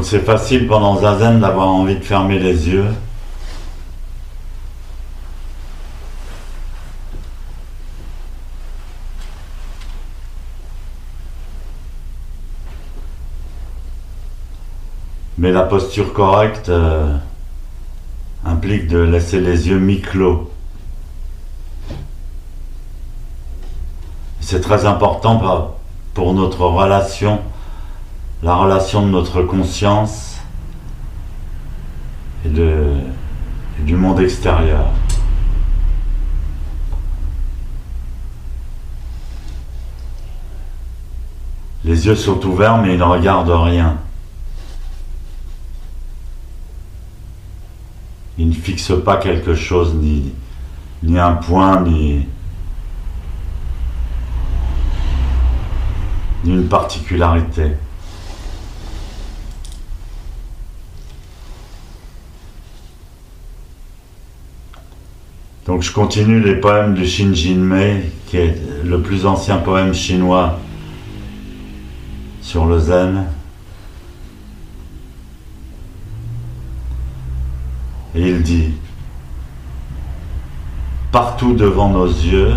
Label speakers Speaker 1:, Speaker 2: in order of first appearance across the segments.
Speaker 1: Donc c'est facile pendant Zazen d'avoir envie de fermer les yeux. Mais la posture correcte euh, implique de laisser les yeux mi-clos. C'est très important pour notre relation, la relation de notre conscience et, du monde extérieur. Les yeux sont ouverts mais ils ne regardent rien. il ne fixe pas quelque chose, ni, ni un point, ni, ni une particularité. Donc je continue les poèmes de Shin Jinmei, qui est le plus ancien poème chinois sur le zen. Et il dit, partout devant nos yeux,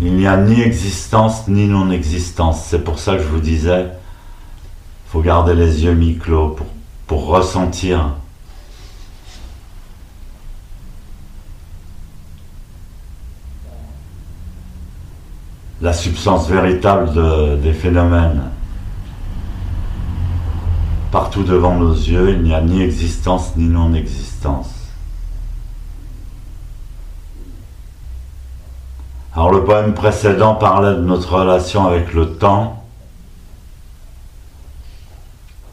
Speaker 1: il n'y a ni existence ni non-existence. C'est pour ça que je vous disais, il faut garder les yeux mi-clos pour ressentir la substance véritable des phénomènes. Partout devant nos yeux, il n'y a ni existence ni non-existence. Alors le poème précédent parlait de notre relation avec le temps.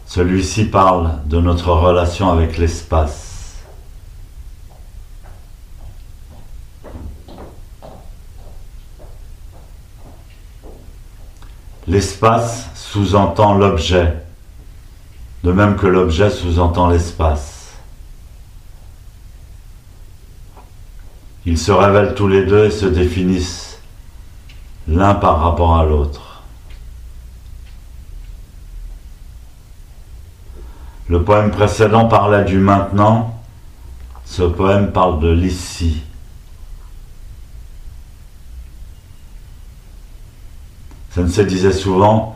Speaker 1: Celui-ci parle de notre relation avec l'espace. L'espace sous-entend l'objet de même que l'objet sous-entend l'espace. Ils se révèlent tous les deux et se définissent l'un par rapport à l'autre. Le poème précédent parlait du maintenant, ce poème parle de l'ici. Sensei disait souvent,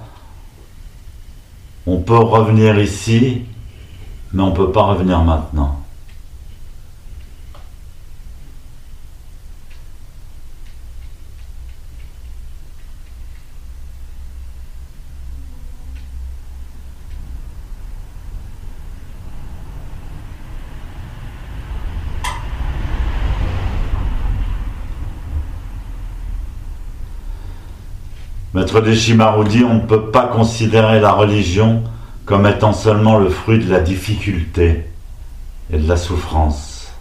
Speaker 1: on peut revenir ici, mais on ne peut pas revenir maintenant. Maître Deshimaru dit on ne peut pas considérer la religion comme étant seulement le fruit de la difficulté et de la souffrance.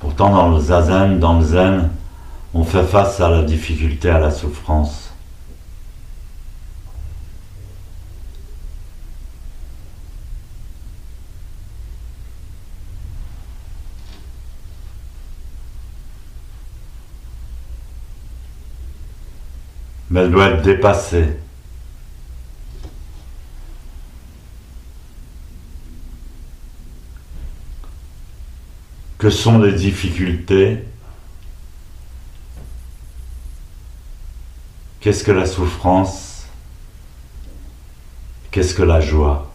Speaker 1: Pourtant, dans le zazen, dans le zen, on fait face à la difficulté, à la souffrance. Mais elle doit être dépassée. Que sont les difficultés? Qu'est-ce que la souffrance? Qu'est-ce que la joie?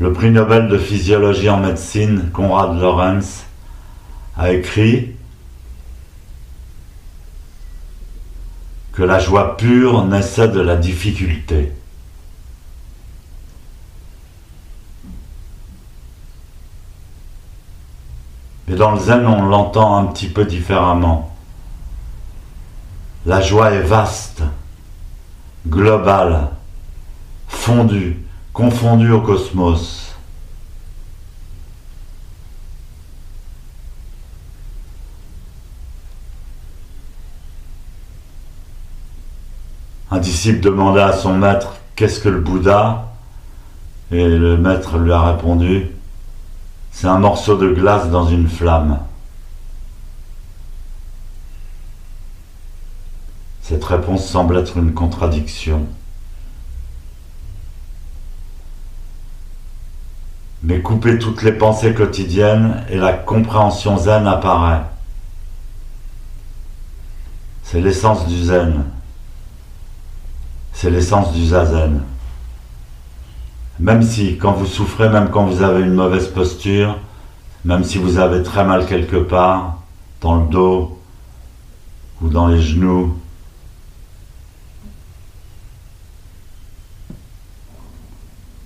Speaker 1: Le prix Nobel de physiologie en médecine, Konrad Lorenz, a écrit que la joie pure naissait de la difficulté. Mais dans le zen, on l'entend un petit peu différemment. La joie est vaste, globale, fondue, confondu au cosmos. Un disciple demanda à son maître Qu'est-ce que le Bouddha? Et le maître lui a répondu C'est un morceau de glace dans une flamme. Cette réponse semble être une contradiction. Mais couper toutes les pensées quotidiennes et la compréhension zen apparaît. C'est l'essence du zen. C'est l'essence du zazen. Même si, quand vous souffrez, même quand vous avez une mauvaise posture, même si vous avez très mal quelque part, dans le dos ou dans les genoux,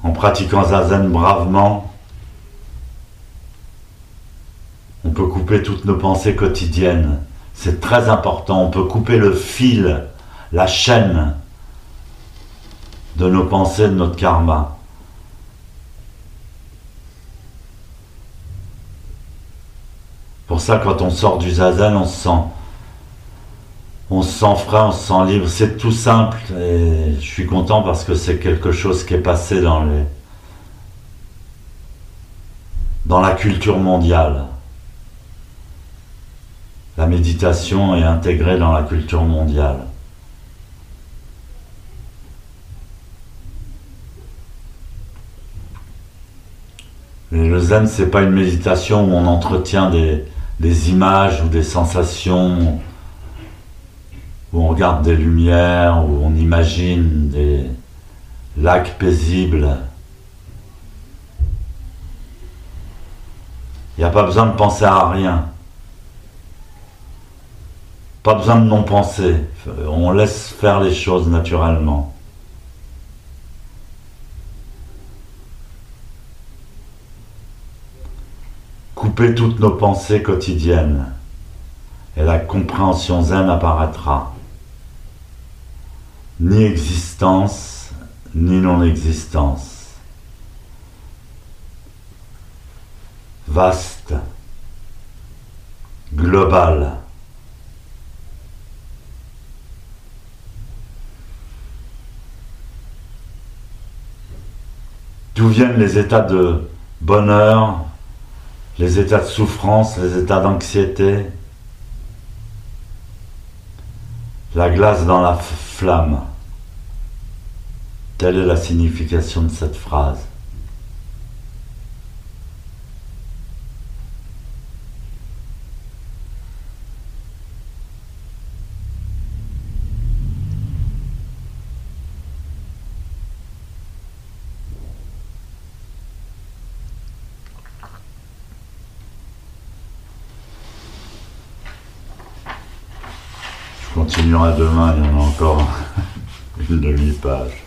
Speaker 1: en pratiquant Zazen bravement, on peut toutes nos pensées quotidiennes. C'est très important. On peut couper le fil, la chaîne de nos pensées, de notre karma. Pour ça, quand on sort du zazen, on se sent on se sent frais, on se sent libre. C'est tout simple et je suis content parce que c'est quelque chose qui est passé dans les dans la culture mondiale. La méditation est intégrée dans la culture mondiale. Le zen, c'est pas une méditation où on entretient des, des images ou des sensations où on regarde des lumières, où on imagine des lacs paisibles. Il n'y a pas besoin de penser à rien. Pas besoin de non-penser. On laisse faire les choses naturellement. Couper toutes nos pensées quotidiennes et la compréhension zen apparaîtra ni existence, ni non-existence. Vaste, global. Viennent les états de bonheur, les états de souffrance, les états d'anxiété La glace dans la flamme. Telle est la signification de cette phrase. Je continuerai demain, il y en a encore une demi-page.